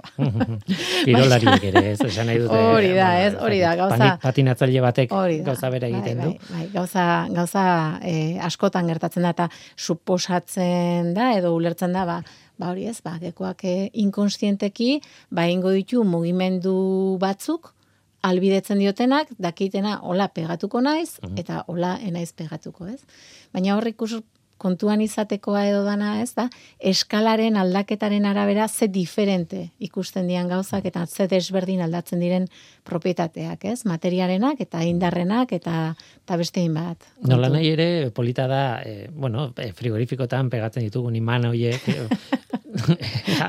S2: Kirolariek ere, ez, esan nahi dute.
S4: Hori da, ez, hori da, gauza.
S2: Patinatzaile batek gauza bera
S4: bai,
S2: egiten
S4: bai,
S2: du.
S4: Bai, gauza, gauza eh, askotan gertatzen da, eta suposatzen da, edo ulertzen da, ba, ba hori ez, ba, gekoak eh, inkonstienteki, ba, ingo ditu mugimendu batzuk, albidetzen diotenak, dakitena hola pegatuko naiz, mhm. eta hola enaiz pegatuko, ez? Baina horrik kontuan izatekoa edo dana, ez da, eskalaren aldaketaren arabera ze diferente ikusten dian gauzak eta ze desberdin aldatzen diren propietateak, ez? Materiarenak eta indarrenak eta eta bestein bat.
S2: Nola nahi ere, polita da, e, bueno, e, frigorifikotan pegatzen ditugun iman horiek,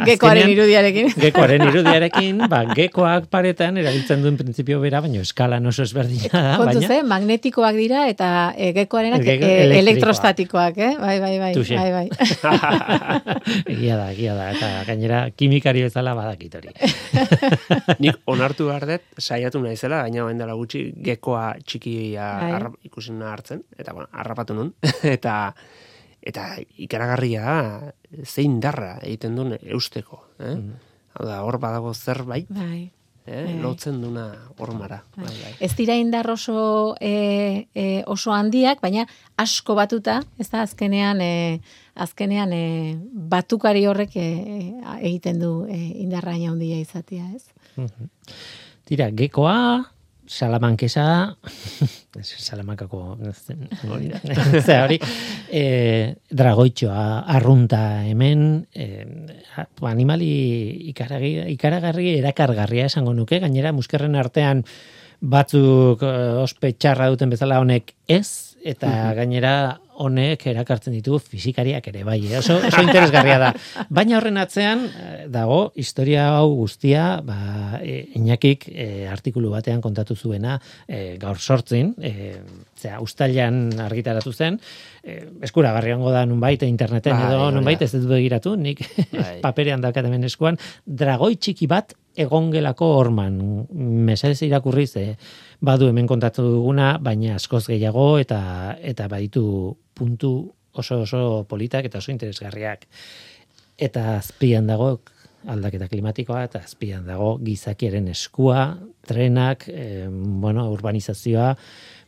S4: Gekoaren irudiarekin.
S2: Gekoaren irudiarekin, ba, gekoak paretan erabiltzen duen printzipio bera, baina eskala oso ezberdina da.
S4: Kontuz, baina... eh? magnetikoak dira eta e, gekoarenak e, elektrostatikoak, eh? Bai, bai, bai.
S2: Tuxe.
S4: bai, bai.
S2: egia da, egia da. Eta gainera, kimikari bezala badakit hori.
S3: Nik onartu behar dut, saiatu naizela, gaina bain dela gutxi, gekoa txikia bai. ikusin hartzen, eta bueno, harrapatu nun, eta eta ikaragarria zein darra egiten duen eusteko. Eh? Mm. da, hor badago zerbait, bai. Eh, bai. lotzen duna hormara. Bai. Bai, bai.
S4: Ez dira indar oso, e, e, oso handiak, baina asko batuta, ez da, azkenean, e, azkenean e, batukari horrek e, egiten du e, indarra handia izatea, ez?
S2: Mm Tira, gekoa, Salamankesa, Salamankako, hori da, hori, e, dragoitxoa, arrunta hemen, e, animali ikaragi, ikaragarri erakargarria esango nuke, gainera muskerren artean batzuk e, ospe txarra duten bezala honek ez, eta gainera honek erakartzen ditu fizikariak ere bai, eh? oso, oso interesgarria da. Baina horren atzean eh, dago historia hau guztia, ba e, Iñakik e, artikulu batean kontatu zuena e, gaur sortzin, e, zera, ustailan argitaratu zen, e, eskura garriango da nunbait interneten bai, edo nunbait ez dut begiratu, nik bai. paperean daukat hemen eskuan, dragoi txiki bat egongelako horman, mesedez irakurriz, e, badu hemen kontatu duguna, baina askoz gehiago eta eta baditu puntu oso oso politak eta oso interesgarriak. Eta azpian dago aldaketa klimatikoa eta azpian dago gizakiaren eskua, trenak, e, bueno, urbanizazioa,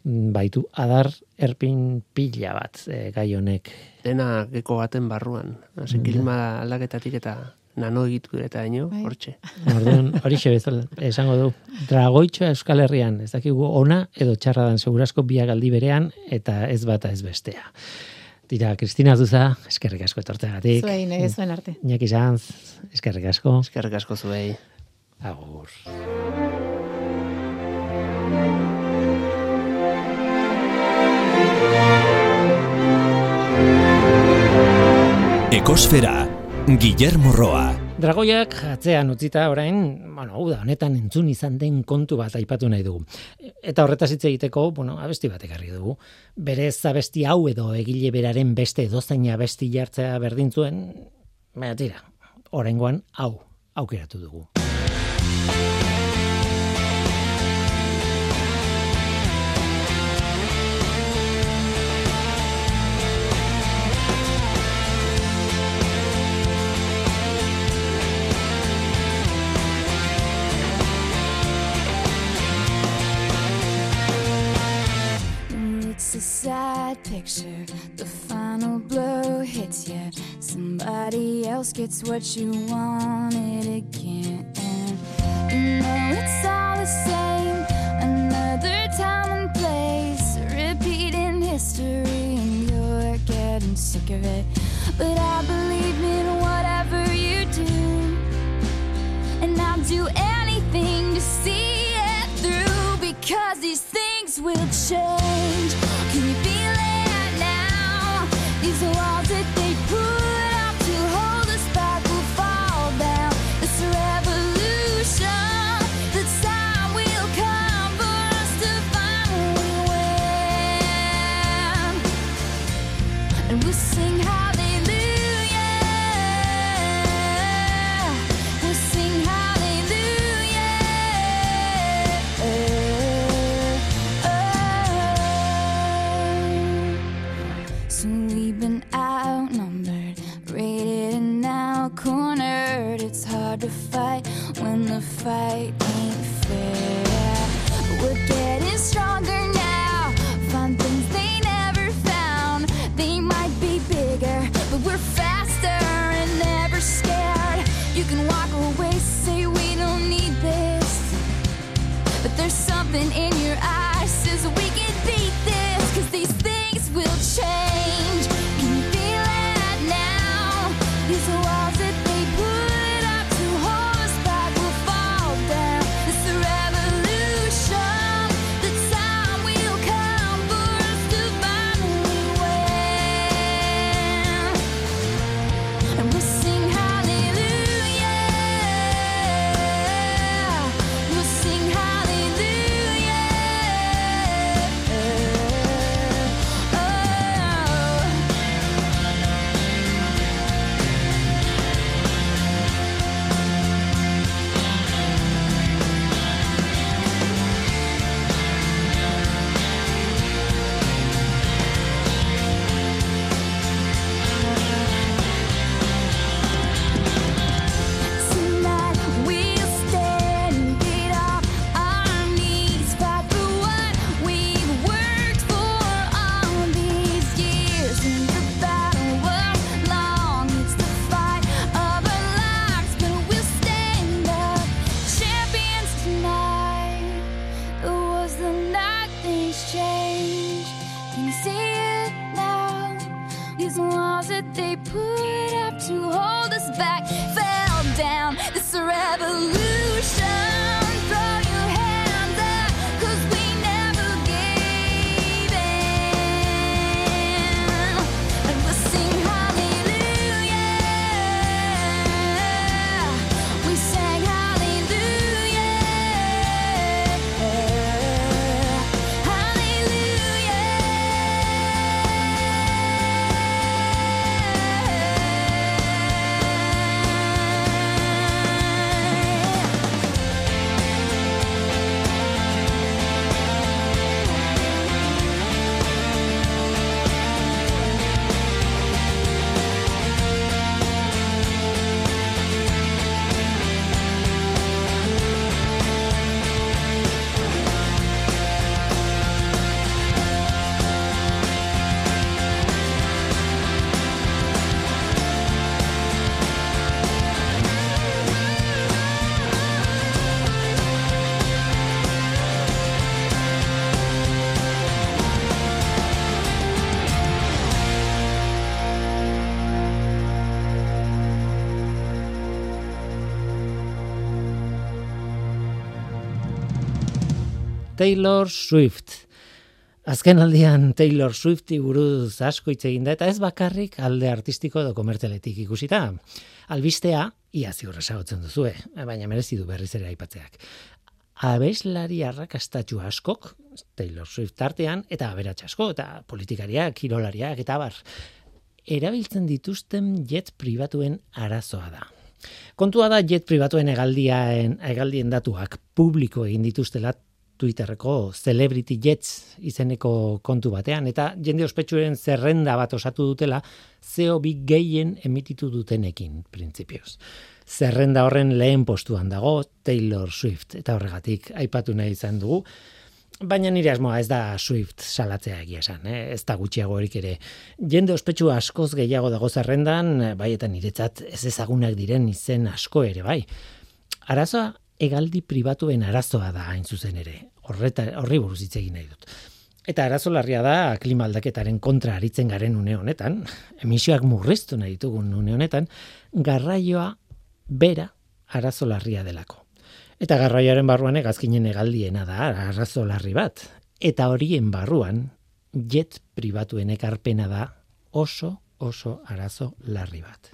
S2: mm, baitu adar erpin pila bat e, gai honek.
S3: Dena geko baten barruan. Hasi klima aldaketatik eta nano egitu eta ino, bai. hortxe.
S2: Orduan, hori bezala, esango du, dragoitxoa Euskal Herrian, ez dakigu ona edo txarra dan segurazko biak aldi berean, eta ez bata ez bestea. Tira, Kristina Zuza, eskerrik asko etortegatik.
S4: Zuei, nahi zuen arte.
S2: Iñaki Sanz, eskerrik asko.
S3: Eskerrik asko zuei.
S2: Agur.
S1: Ekosfera, Guillermo Roa.
S2: Dragoiak atzean utzita orain, bueno, uda, honetan entzun izan den kontu bat aipatu nahi dugu. Eta horretaz hitz egiteko, bueno, abesti bat ekarri dugu. Berez abesti hau edo egile beraren beste edozaina abesti jartzea berdin zuen, baina tira, oraingoan hau aukeratu dugu.
S5: Picture. The final blow hits you. Somebody else gets what you wanted again. You know it's all the same. Another time and place, repeating history, and you're getting sick of it. But I believe in whatever you do, and I'll do anything to see it through because these things will change.
S2: Taylor Swift. Azken aldian Taylor Swifti buruz asko hitz egin da eta ez bakarrik alde artistiko edo komerteletik ikusita. Albistea, ia ziurra esagotzen duzue, baina merezi du berriz ere aipatzeak. Abeslari arrakastatxu askok, Taylor Swift tartean, eta aberatx asko, eta politikariak, kirolariak, eta bar, erabiltzen dituzten jet pribatuen arazoa da. Kontua da jet pribatuen egaldien, egaldien datuak publiko egin dituztela Twitterreko Celebrity Jets izeneko kontu batean, eta jende ospetsuaren zerrenda bat osatu dutela, CO2 gehien emititu dutenekin, printzipioz. Zerrenda horren lehen postuan dago Taylor Swift, eta horregatik aipatu nahi izan dugu, Baina nire asmoa ez da Swift salatzea egia esan, eh? ez da gutxiago horik ere. Jende ospetsu askoz gehiago dago zerrendan, bai eta niretzat ez ezagunak diren izen asko ere bai. Arazoa egaldi pribatuen arazoa da hain zuzen ere. Horreta, horri buruz hitz egin nahi dut. Eta arazo larria da klima aldaketaren kontra aritzen garen une honetan, emisioak murriztu nahi ditugun une honetan, garraioa bera arazo larria delako. Eta garraioaren barruan egazkinen egaldiena da arazo larri bat. Eta horien barruan jet pribatuen ekarpena da oso oso arazo larri bat.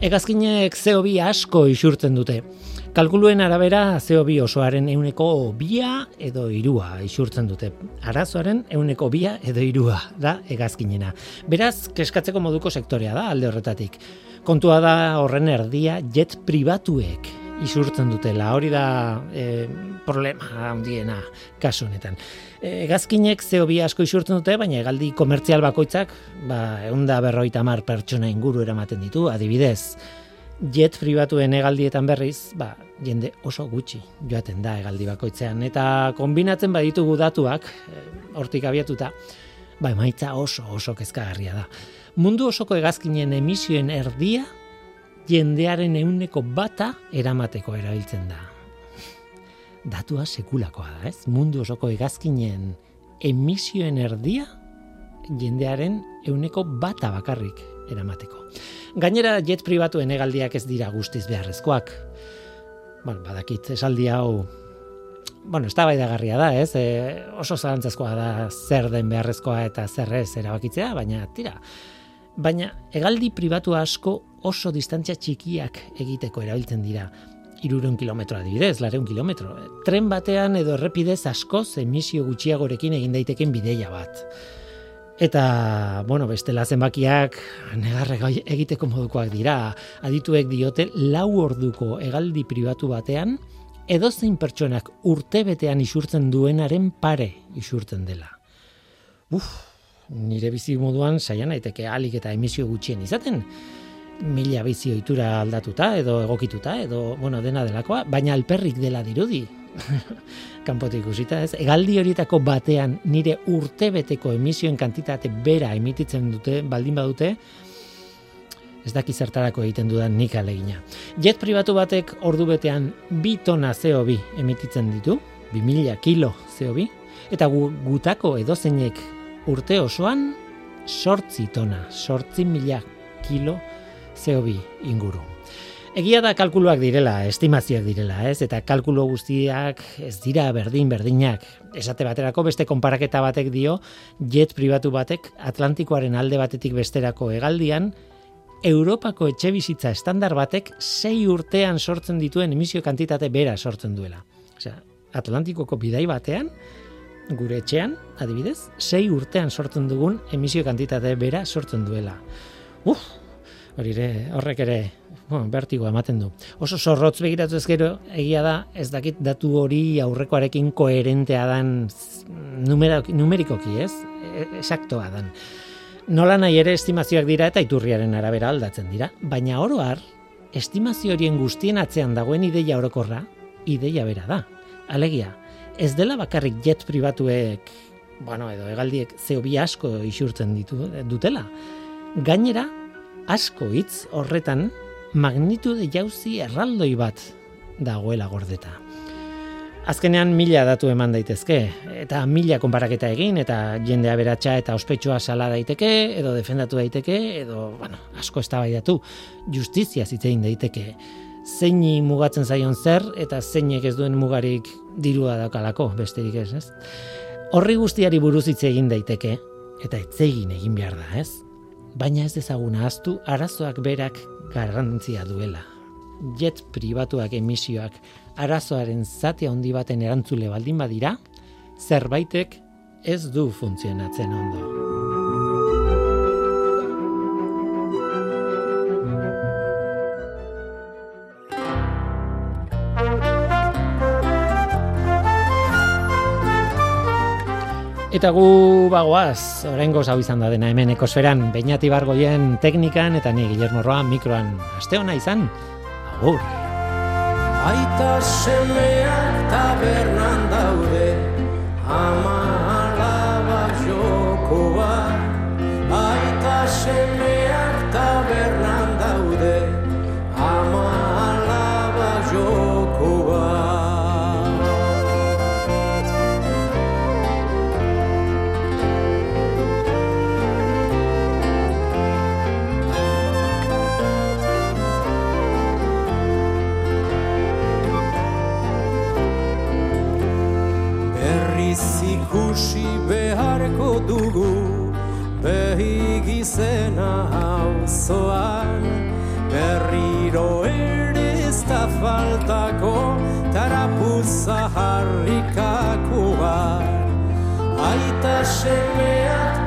S2: Egazkinek CO2 asko isurtzen dute. Kalkuluen arabera CO2 osoaren euneko bia edo irua isurtzen dute. Arazoaren euneko bia edo irua da egazkinena. Beraz, keskatzeko moduko sektorea da alde horretatik. Kontua da horren erdia jet pribatuek isurtzen dutela. Hori da e, problema handiena kasu honetan. Egazkinek CO2 asko isurtzen dute, baina egaldi komertzial bakoitzak, ba, eunda berroita mar pertsona inguru eramaten ditu, adibidez, jet pribatuen egaldietan berriz, ba, jende oso gutxi joaten da egaldi bakoitzean. Eta kombinatzen baditugu datuak, eh, hortik abiatuta, ba, emaitza oso oso kezkagarria da. Mundu osoko egazkinen emisioen erdia, jendearen euneko bata eramateko erabiltzen da datua sekulakoa da, ez? Mundu osoko egazkinen emisioen erdia jendearen euneko bata bakarrik eramateko. Gainera jet pribatuen egaldiak ez dira guztiz beharrezkoak. Bueno, badakit, esaldi hau bueno, ez da da, ez? E, oso zalantzazkoa da zer den beharrezkoa eta zer ez erabakitzea, baina tira. Baina hegaldi pribatu asko oso distantzia txikiak egiteko erabiltzen dira irureun kilometro adibidez, lareun kilometro. Tren batean edo errepidez askoz emisio gutxiagorekin egin daiteken bideia bat. Eta, bueno, beste zenbakiak negarre egiteko modukoak dira. Adituek diote lau orduko hegaldi pribatu batean, edozein pertsonak urte betean isurtzen duenaren pare isurtzen dela. Uf, nire bizi moduan saian naiteke alik eta emisio gutxien izaten mila bizi ohitura aldatuta edo egokituta edo bueno dena delakoa baina alperrik dela dirudi. Kanpotik ikusita ez? Egaldi horietako batean nire urtebeteko emisioen kantitate bera emititzen dute baldin badute ez daki zertarako egiten dudan nik alegina jet pribatu batek ordu betean bi tona CO2 emititzen ditu 2000 kilo CO2 eta gutako edozeinek urte osoan sortzi tona, sortzi mila kilo CO2 inguru. Egia da kalkuluak direla, estimazioak direla, ez? Eta kalkulo guztiak ez dira berdin berdinak. Esate baterako beste konparaketa batek dio jet pribatu batek Atlantikoaren alde batetik besterako hegaldian Europako etxe bizitza estandar batek sei urtean sortzen dituen emisio kantitate bera sortzen duela. Osea, Atlantikoko bidai batean, gure etxean, adibidez, sei urtean sortzen dugun emisio kantitate bera sortzen duela. Uf, hori ere, horrek ere, bueno, vertigo ematen du. Oso zorrotz begiratu ez gero, egia da, ez dakit datu hori aurrekoarekin koherentea dan numerikoki, ez? Esaktoa dan. Nola nahi ere estimazioak dira eta iturriaren arabera aldatzen dira, baina oro har, estimazio horien guztien atzean dagoen ideia orokorra, ideia bera da. Alegia, ez dela bakarrik jet pribatuek, bueno, edo egaldiek zeo bi asko isurtzen ditu, dutela. Gainera, asko hitz horretan magnitude jauzi erraldoi bat dagoela gordeta. Azkenean mila datu eman daitezke, eta mila konparaketa egin, eta jendea beratxa eta ospetsua sala daiteke, edo defendatu daiteke, edo, bueno, asko ez justizia zitzein daiteke. zeini mugatzen zaion zer eta zeinek ez duen mugarik dirua dakalako besterik ez, ez? Horri guztiari buruz hitz egin daiteke eta etzegin egin behar da, ez? Baina ez dezaguna ahaztu arazoak berak garrantzia duela. Jet pribatuak emisioak arazoaren zati handi baten erantzule baldin badira, zerbaitek ez du funtzionatzen ondo. Eta gu bagoaz, oraingo hau izan da dena hemen ekosferan, Beñati Bargoien teknikan eta ni Guillermo Roa mikroan. Aste ona izan. Agur.
S6: Aita semeak tabernan daude, ama Behi gizena auzoan. Berriro ere ez da faltako Tarapuza harrikakoan Aita semeak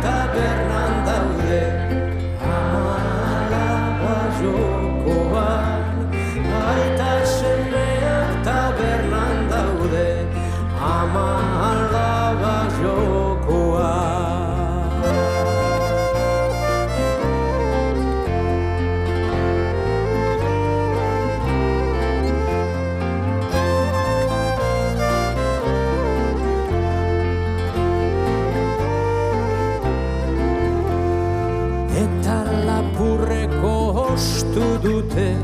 S6: dute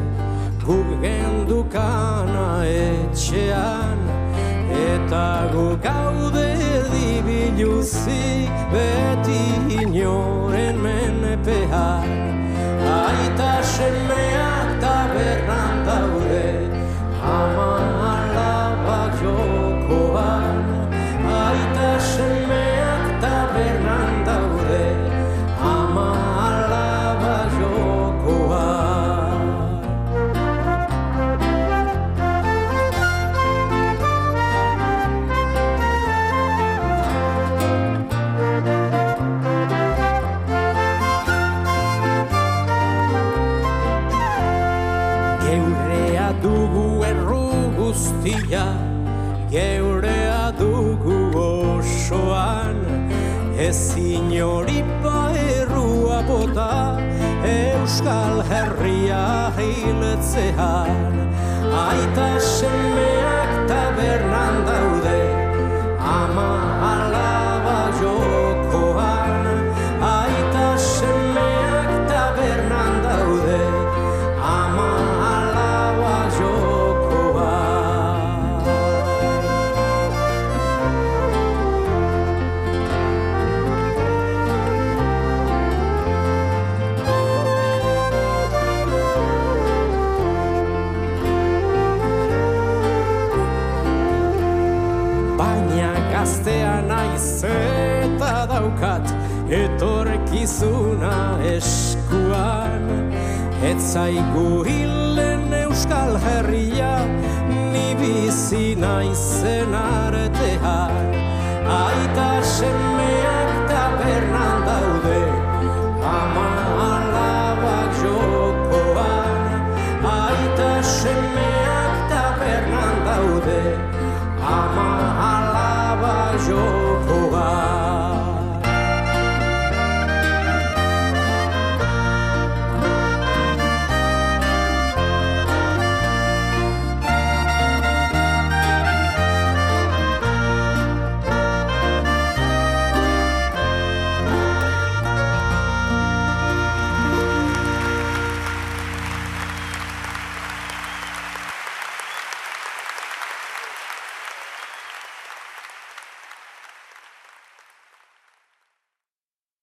S6: guk gendukana etxean Eta gu gaude dibiluzik beti inoren menpean Aita semeak tabernan daude ama alaba jokoan Euskal Herria hiletzean. Aita semeak etorkizuna eskuan. Ez zaigu hilen euskal herria ni bizi naizen artean. Aita semeak tabernan daude ama alaba jokoan. Aita semeak tabernan daude ama alaba jokoan